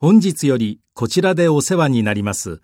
本日よりこちらでお世話になります。